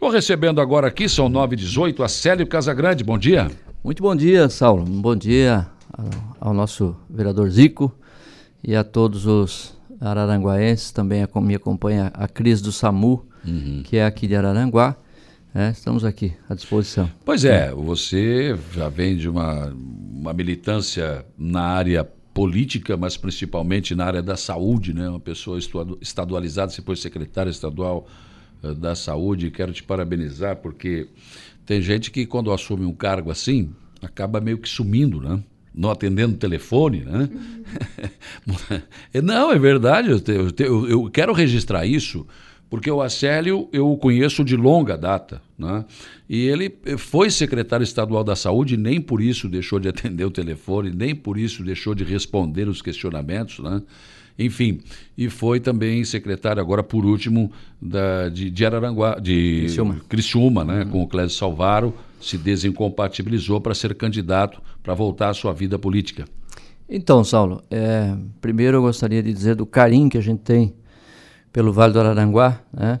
Estou recebendo agora aqui, são 9h18, a Célio Casagrande. Bom dia. Muito bom dia, Saulo. Bom dia ao nosso vereador Zico e a todos os araranguaenses. Também me acompanha a Cris do SAMU, uhum. que é aqui de Araranguá. É, estamos aqui à disposição. Pois é, você já vem de uma, uma militância na área política, mas principalmente na área da saúde, né? Uma pessoa estadualizada, você foi secretário estadual da saúde. Quero te parabenizar porque tem gente que quando assume um cargo assim acaba meio que sumindo, né? Não atendendo o telefone, né? Uhum. Não, é verdade. Eu, eu, eu quero registrar isso porque o Acélio eu o conheço de longa data, né? E ele foi secretário estadual da saúde, nem por isso deixou de atender o telefone, nem por isso deixou de responder os questionamentos, né? Enfim, e foi também secretário agora, por último, da, de, de Araranguá, de Criciúma, Criciúma né? Uhum. Com o Clésio Salvaro, se desincompatibilizou para ser candidato, para voltar à sua vida política. Então, Saulo, é, primeiro eu gostaria de dizer do carinho que a gente tem pelo Vale do Araranguá, né?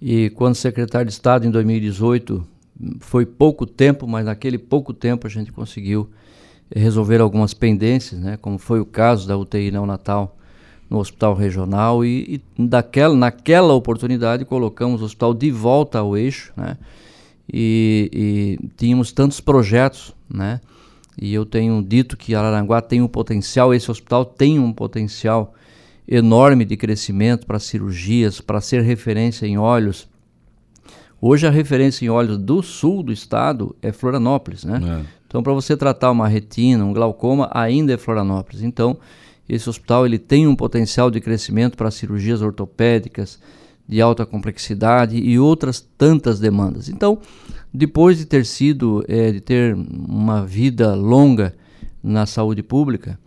E quando secretário de Estado em 2018, foi pouco tempo, mas naquele pouco tempo a gente conseguiu resolver algumas pendências, né? Como foi o caso da UTI neonatal no Hospital Regional e, e daquela, naquela oportunidade colocamos o hospital de volta ao eixo, né? E, e tínhamos tantos projetos, né? E eu tenho dito que Araranguá tem um potencial, esse hospital tem um potencial enorme de crescimento para cirurgias, para ser referência em olhos. Hoje a referência em olhos do sul do estado é Florianópolis, né? É. Então para você tratar uma retina, um glaucoma, ainda é Florianópolis. Então esse hospital ele tem um potencial de crescimento para cirurgias ortopédicas de alta complexidade e outras tantas demandas. Então, depois de ter sido, é, de ter uma vida longa na saúde pública,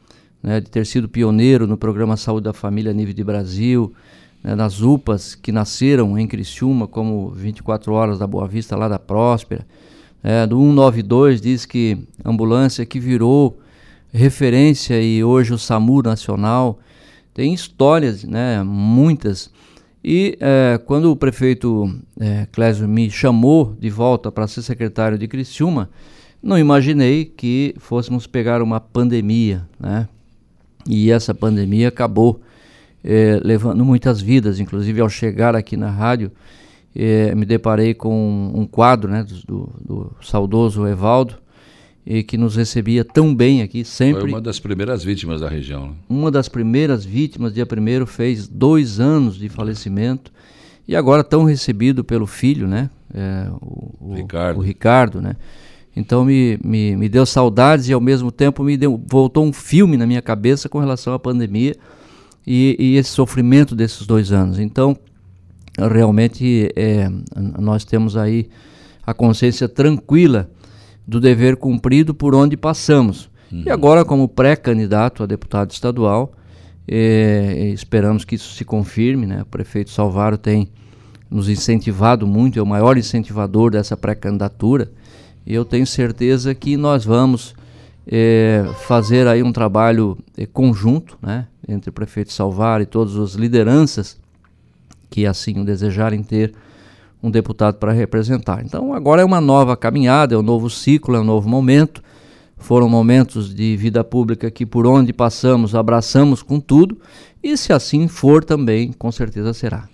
né, de ter sido pioneiro no programa Saúde da Família a nível de Brasil, né, nas UPAs que nasceram em Criciúma, como 24 Horas da Boa Vista, lá da Próspera. É, do 192 diz que ambulância que virou referência e hoje o SAMU Nacional. Tem histórias, né, muitas. E é, quando o prefeito é, Clésio me chamou de volta para ser secretário de Criciúma, não imaginei que fôssemos pegar uma pandemia, né? E essa pandemia acabou é, levando muitas vidas, inclusive ao chegar aqui na rádio, é, me deparei com um quadro né, do, do, saudoso Evaldo, e que nos recebia tão bem aqui, sempre. Foi uma das primeiras vítimas da região. Né? Uma das primeiras vítimas, dia primeiro, fez dois anos de falecimento, e agora tão recebido pelo filho, né? É, o, o, Ricardo. o Ricardo, né? Então me, me, me deu saudades e ao mesmo tempo me deu, voltou um filme na minha cabeça com relação à pandemia e, e esse sofrimento desses dois anos. Então, realmente é, nós temos aí a consciência tranquila do dever cumprido por onde passamos. Uhum. E agora, como pré-candidato a deputado estadual, é, esperamos que isso se confirme. Né? O prefeito Salvaro tem nos incentivado muito, é o maior incentivador dessa pré-candidatura eu tenho certeza que nós vamos é, fazer aí um trabalho é, conjunto, né, entre o prefeito Salvar e todas as lideranças que assim o desejarem ter um deputado para representar. Então agora é uma nova caminhada, é um novo ciclo, é um novo momento. Foram momentos de vida pública que por onde passamos abraçamos com tudo e se assim for também, com certeza será.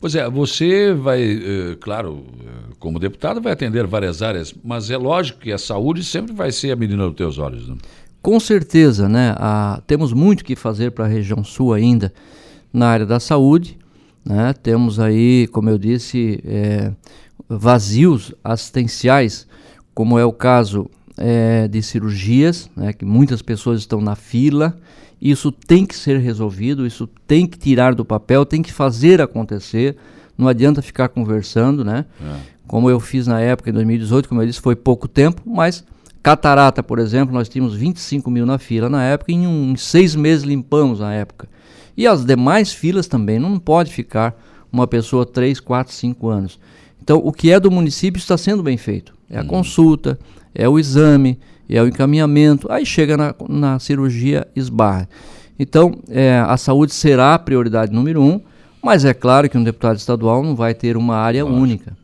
Pois é, você vai, eh, claro, eh, como deputado, vai atender várias áreas, mas é lógico que a saúde sempre vai ser a menina dos teus olhos. Né? Com certeza, né? Ah, temos muito que fazer para a região sul ainda na área da saúde. Né? Temos aí, como eu disse, é, vazios assistenciais, como é o caso é, de cirurgias, né? que muitas pessoas estão na fila isso tem que ser resolvido, isso tem que tirar do papel, tem que fazer acontecer. Não adianta ficar conversando, né? É. Como eu fiz na época, em 2018, como eu disse, foi pouco tempo, mas catarata, por exemplo, nós tínhamos 25 mil na fila na época, e em, um, em seis meses limpamos na época. E as demais filas também, não pode ficar uma pessoa 3, 4, 5 anos. Então, o que é do município está sendo bem feito. É a hum. consulta, é o exame, é o encaminhamento, aí chega na, na cirurgia, esbarra. Então, é, a saúde será a prioridade número um, mas é claro que um deputado estadual não vai ter uma área Lógico. única.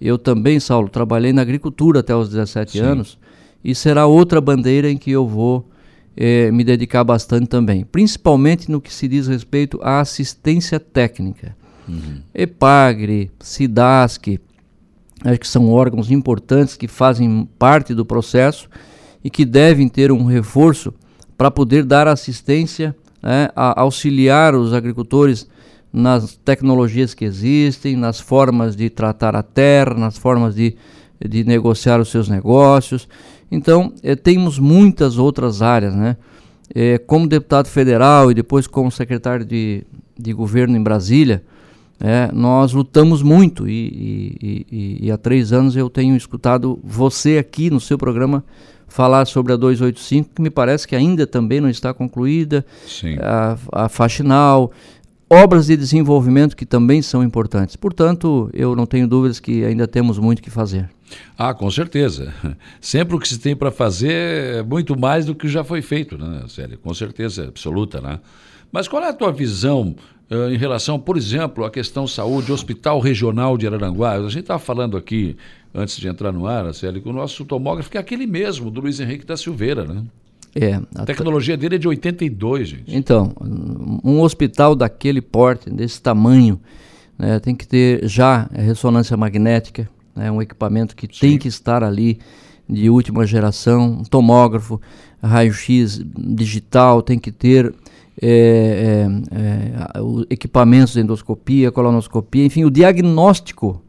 Eu também, Saulo, trabalhei na agricultura até os 17 Sim. anos e será outra bandeira em que eu vou eh, me dedicar bastante também, principalmente no que se diz respeito à assistência técnica. Uhum. EPAGRE, SIDASC, acho que são órgãos importantes que fazem parte do processo e que devem ter um reforço para poder dar assistência, né, a auxiliar os agricultores nas tecnologias que existem, nas formas de tratar a terra, nas formas de, de negociar os seus negócios. Então, eh, temos muitas outras áreas, né? Eh, como deputado federal e depois como secretário de, de governo em Brasília, é, nós lutamos muito e, e, e, e, há três anos eu tenho escutado você aqui no seu programa falar sobre a 285, que me parece que ainda também não está concluída, a, a faxinal, obras de desenvolvimento que também são importantes. Portanto, eu não tenho dúvidas que ainda temos muito que fazer. Ah, com certeza. Sempre o que se tem para fazer é muito mais do que já foi feito, né, Célio? Com certeza absoluta, né? Mas qual é a tua visão uh, em relação, por exemplo, à questão saúde, Hospital Regional de Araranguá? A gente estava falando aqui, antes de entrar no ar, Célio, que o nosso tomógrafo é aquele mesmo, do Luiz Henrique da Silveira, né? É, a tecnologia dele é de 82, gente. Então, um hospital daquele porte, desse tamanho, né, tem que ter já ressonância magnética, né, um equipamento que Sim. tem que estar ali de última geração, um tomógrafo, raio-x digital, tem que ter é, é, é, equipamentos de endoscopia, colonoscopia, enfim, o diagnóstico.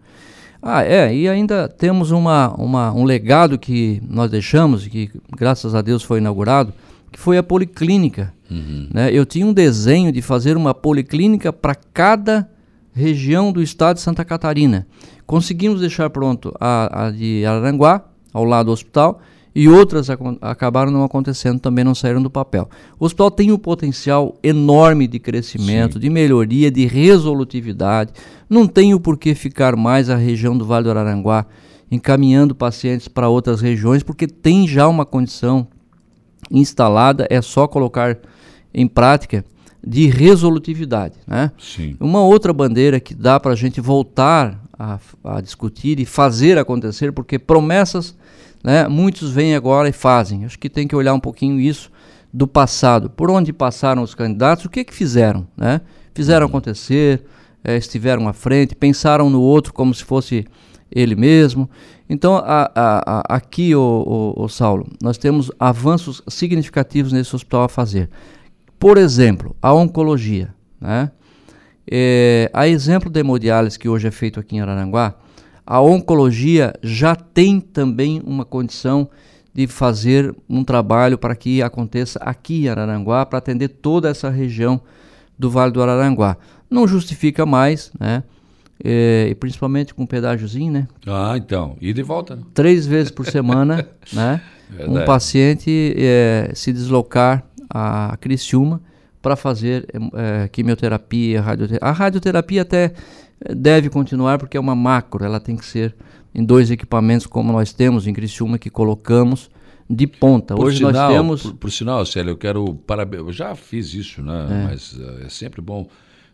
Ah, é, e ainda temos uma, uma, um legado que nós deixamos, que graças a Deus foi inaugurado, que foi a policlínica. Uhum. Né? Eu tinha um desenho de fazer uma policlínica para cada região do estado de Santa Catarina. Conseguimos deixar pronto a, a de Araranguá, ao lado do hospital, e outras ac acabaram não acontecendo, também não saíram do papel. O hospital tem um potencial enorme de crescimento, Sim. de melhoria, de resolutividade. Não tem o porquê ficar mais a região do Vale do Araranguá encaminhando pacientes para outras regiões, porque tem já uma condição instalada, é só colocar em prática de resolutividade. Né? Sim. Uma outra bandeira que dá para a gente voltar a, a discutir e fazer acontecer, porque promessas né, muitos vêm agora e fazem. Acho que tem que olhar um pouquinho isso do passado. Por onde passaram os candidatos, o que, que fizeram? Né? Fizeram uhum. acontecer, é, estiveram à frente, pensaram no outro como se fosse ele mesmo. Então, a, a, a, aqui, o, o, o, Saulo, nós temos avanços significativos nesse hospital a fazer. Por exemplo, a oncologia. Né? É, a exemplo da hemodiálise que hoje é feito aqui em Araranguá, a oncologia já tem também uma condição de fazer um trabalho para que aconteça aqui em Araranguá, para atender toda essa região do Vale do Araranguá. Não justifica mais, né? É, e principalmente com pedágiozinho, né? Ah, então. E de volta. Né? Três vezes por semana, né? Verdade. Um paciente é, se deslocar a Criciúma para fazer é, quimioterapia, radioterapia. A radioterapia até deve continuar porque é uma macro, ela tem que ser em dois equipamentos como nós temos em Criciúma que colocamos de ponta. Por Hoje sinal, nós temos. Por, por, sinal, Célio, eu quero parabéns. Eu já fiz isso, né? É. Mas uh, é sempre bom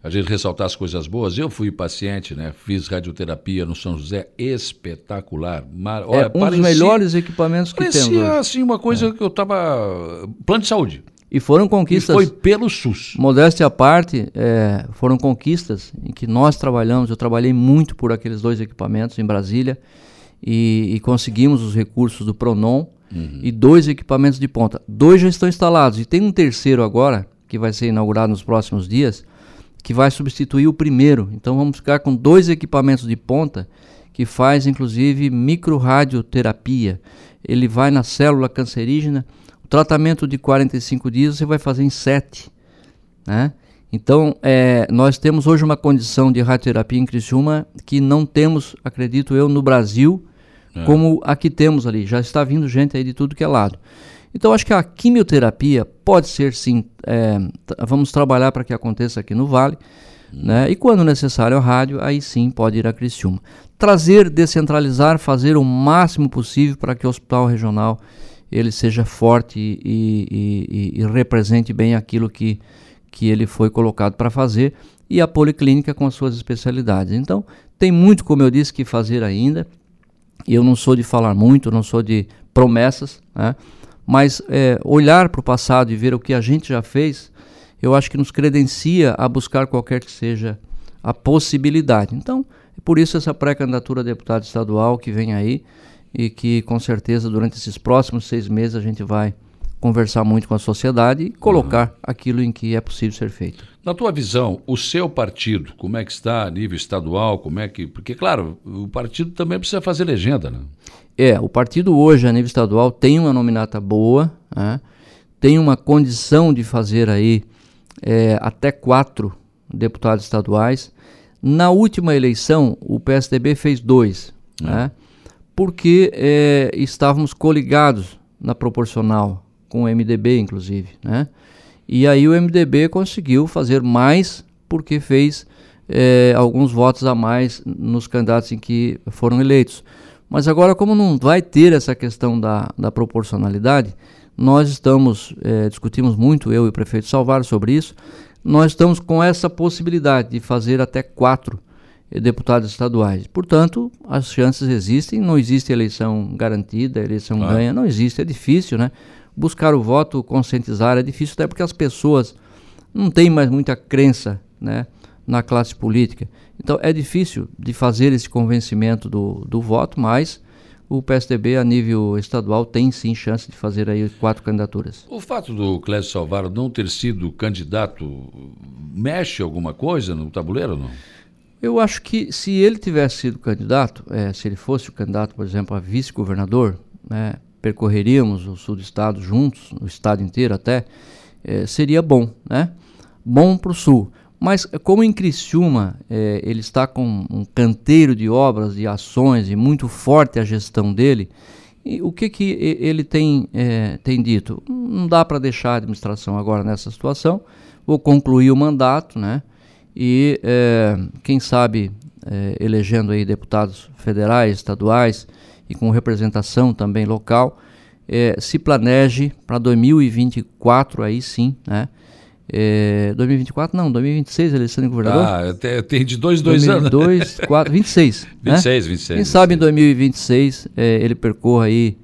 a gente ressaltar as coisas boas. Eu fui paciente, né? Fiz radioterapia no São José, espetacular. Mar... É Olha, um parecia, dos melhores equipamentos que parecia, temos. Parecia assim uma coisa é. que eu estava plano de saúde. E foram conquistas. E foi pelo SUS. Modéstia à parte, é, foram conquistas em que nós trabalhamos. Eu trabalhei muito por aqueles dois equipamentos em Brasília e, e conseguimos os recursos do Pronon uhum. e dois equipamentos de ponta. Dois já estão instalados e tem um terceiro agora que vai ser inaugurado nos próximos dias que vai substituir o primeiro. Então vamos ficar com dois equipamentos de ponta que faz inclusive microradioterapia. Ele vai na célula cancerígena o tratamento de 45 dias você vai fazer em 7. Né? Então, é, nós temos hoje uma condição de radioterapia em Criciúma que não temos, acredito eu, no Brasil, é. como a que temos ali. Já está vindo gente aí de tudo que é lado. Então, acho que a quimioterapia pode ser sim, é, vamos trabalhar para que aconteça aqui no Vale, hum. né? e quando necessário a rádio, aí sim pode ir a Criciúma. Trazer, descentralizar, fazer o máximo possível para que o hospital regional ele seja forte e, e, e, e represente bem aquilo que, que ele foi colocado para fazer e a policlínica com as suas especialidades. Então, Tem muito, como eu disse, que fazer ainda. Eu não sou de falar muito, não sou de promessas, né? mas é, olhar para o passado e ver o que a gente já fez, eu acho que nos credencia a buscar qualquer que seja a possibilidade. Então, é por isso essa pré-candidatura a deputado estadual que vem aí e que com certeza durante esses próximos seis meses a gente vai conversar muito com a sociedade e colocar uhum. aquilo em que é possível ser feito. Na tua visão, o seu partido, como é que está a nível estadual? Como é que. Porque, claro, o partido também precisa fazer legenda, né? É, o partido hoje, a nível estadual, tem uma nominata boa, né? tem uma condição de fazer aí é, até quatro deputados estaduais. Na última eleição, o PSDB fez dois, uhum. né? Porque é, estávamos coligados na proporcional com o MDB, inclusive, né? E aí o MDB conseguiu fazer mais porque fez é, alguns votos a mais nos candidatos em que foram eleitos. Mas agora, como não vai ter essa questão da, da proporcionalidade, nós estamos, é, discutimos muito, eu e o prefeito Salvar, sobre isso, nós estamos com essa possibilidade de fazer até quatro deputados estaduais. Portanto, as chances existem, não existe eleição garantida, eleição ah. ganha, não existe, é difícil, né? buscar o voto, conscientizar é difícil, até porque as pessoas não têm mais muita crença né, na classe política. Então é difícil de fazer esse convencimento do, do voto, mas o PSDB a nível estadual tem sim chance de fazer aí quatro candidaturas. O fato do Clécio Salvaro não ter sido candidato mexe alguma coisa no tabuleiro não? Eu acho que se ele tivesse sido candidato, é, se ele fosse o candidato, por exemplo, a vice-governador, né, percorreríamos o sul do estado juntos, o estado inteiro até, é, seria bom, né? Bom para o sul. Mas como em Criciúma é, ele está com um canteiro de obras, de ações e muito forte a gestão dele, e o que, que ele tem, é, tem dito? Não dá para deixar a administração agora nessa situação, vou concluir o mandato, né? E é, quem sabe elegendo aí deputados federais, estaduais, e com representação também local, é, se planeje para 2024 aí sim, né? É, 2024 não, 2026 eleição de governador. Ah, tem de dois, dois 2002, anos. 4, 26. 26, né? 26. Quem 26. sabe em 2026 é, ele percorra aí,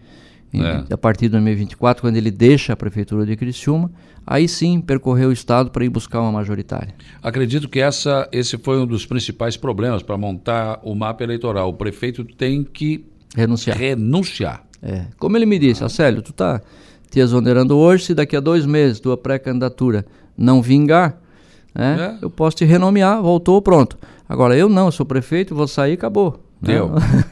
em, é. a partir de 2024, quando ele deixa a prefeitura de Criciúma, aí sim percorrer o estado para ir buscar uma majoritária. Acredito que essa, esse foi um dos principais problemas para montar o mapa eleitoral. O prefeito tem que Renunciar. Renunciar. É. Como ele me disse, Acélio, tu tá te exonerando hoje, se daqui a dois meses tua pré-candidatura não vingar, né, é. eu posso te renomear, voltou, pronto. Agora, eu não, eu sou prefeito, vou sair acabou. Deu.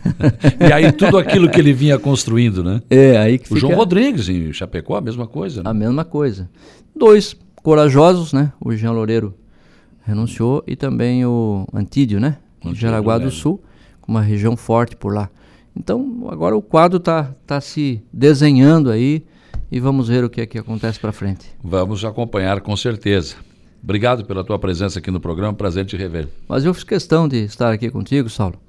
e aí tudo aquilo que ele vinha construindo, né? É, aí que O João Rodrigues em Chapecó, a mesma coisa, né? A mesma coisa. Dois corajosos, né? O Jean Loureiro renunciou e também o Antídio, né? Antídio Jaraguá do Sul, uma região forte por lá. Então, agora o quadro está tá se desenhando aí e vamos ver o que é que acontece para frente. Vamos acompanhar com certeza. Obrigado pela tua presença aqui no programa, prazer te rever. Mas eu fiz questão de estar aqui contigo, Saulo,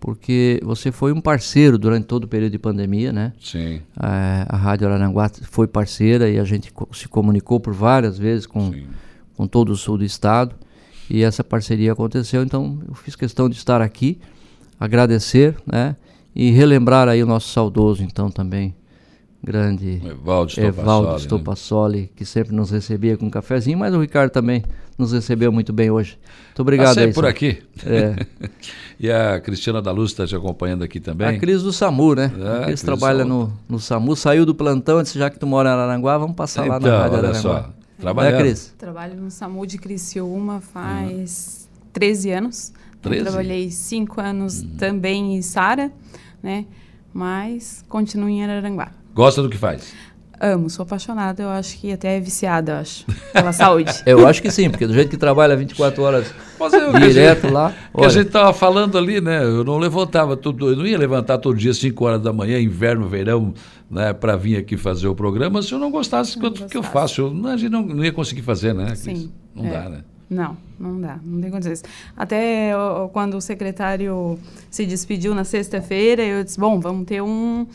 porque você foi um parceiro durante todo o período de pandemia, né? Sim. É, a Rádio Araranguá foi parceira e a gente se comunicou por várias vezes com, com todo o sul do estado e essa parceria aconteceu, então eu fiz questão de estar aqui, agradecer, né? E relembrar aí o nosso saudoso, então, também, grande Evaldo Stopassoli, né? que sempre nos recebia com um cafezinho, mas o Ricardo também nos recebeu muito bem hoje. Muito obrigado Passei aí. por aqui. É. e a Cristina da Luz está te acompanhando aqui também. A Cris do SAMU, né? É, a Cris trabalha no, no SAMU, saiu do plantão, disse, já que tu mora em Araranguá, vamos passar então, lá na então, Rádio olha Araranguá. Só, trabalhando. É, Cris? Trabalho no SAMU de Criciúma faz uhum. 13 anos. 13? Eu trabalhei 5 anos uhum. também em Sara né? Mas continuo em Araranguá. Gosta do que faz? Amo, sou apaixonada, eu acho que até é viciada, eu acho, pela saúde. Eu acho que sim, porque do jeito que trabalha 24 horas eu, direto gente, lá. Que a gente estava falando ali, né? Eu não levantava todo, eu não ia levantar todo dia 5 horas da manhã, inverno, verão, né, para vir aqui fazer o programa se eu não gostasse do que eu faço. Eu, não, a gente não, não ia conseguir fazer, né? Sim. Não é. dá, né? Não, não dá, não tem condições. Até quando o secretário se despediu na sexta-feira, eu disse, bom, vamos ter um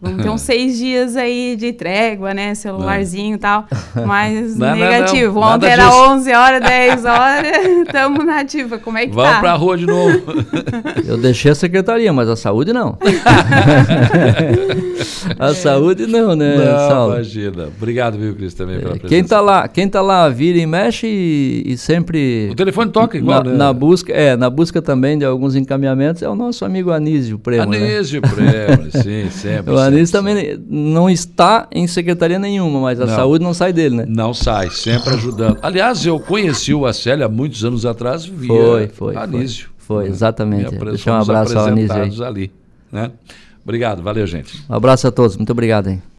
Vamos ter uns seis dias aí de trégua, né? Celularzinho e tal. Mas não, negativo. Não, não. Ontem era disso. 11 horas, 10 horas. Estamos na ativa. Como é que Vamos tá? Vamos pra rua de novo. Eu deixei a secretaria, mas a saúde não. a saúde não, né, não, Saulo? Imagina. Obrigado, viu, Cris, também pela é, presença. Quem tá lá, quem tá lá vira e mexe e, e sempre. O telefone toca igual, na, né? Na busca, é, na busca também de alguns encaminhamentos é o nosso amigo Anísio Premo. Né? Anísio né? Premo, sim, sempre. O Anísio também não está em secretaria nenhuma, mas a não, saúde não sai dele, né? Não sai, sempre ajudando. Aliás, eu conheci o Acélia muitos anos atrás via foi, foi, Anísio. Foi, foi exatamente. Deixa um abraço ao Anísio aí. ali, né? Obrigado, valeu, gente. Um abraço a todos, muito obrigado, hein?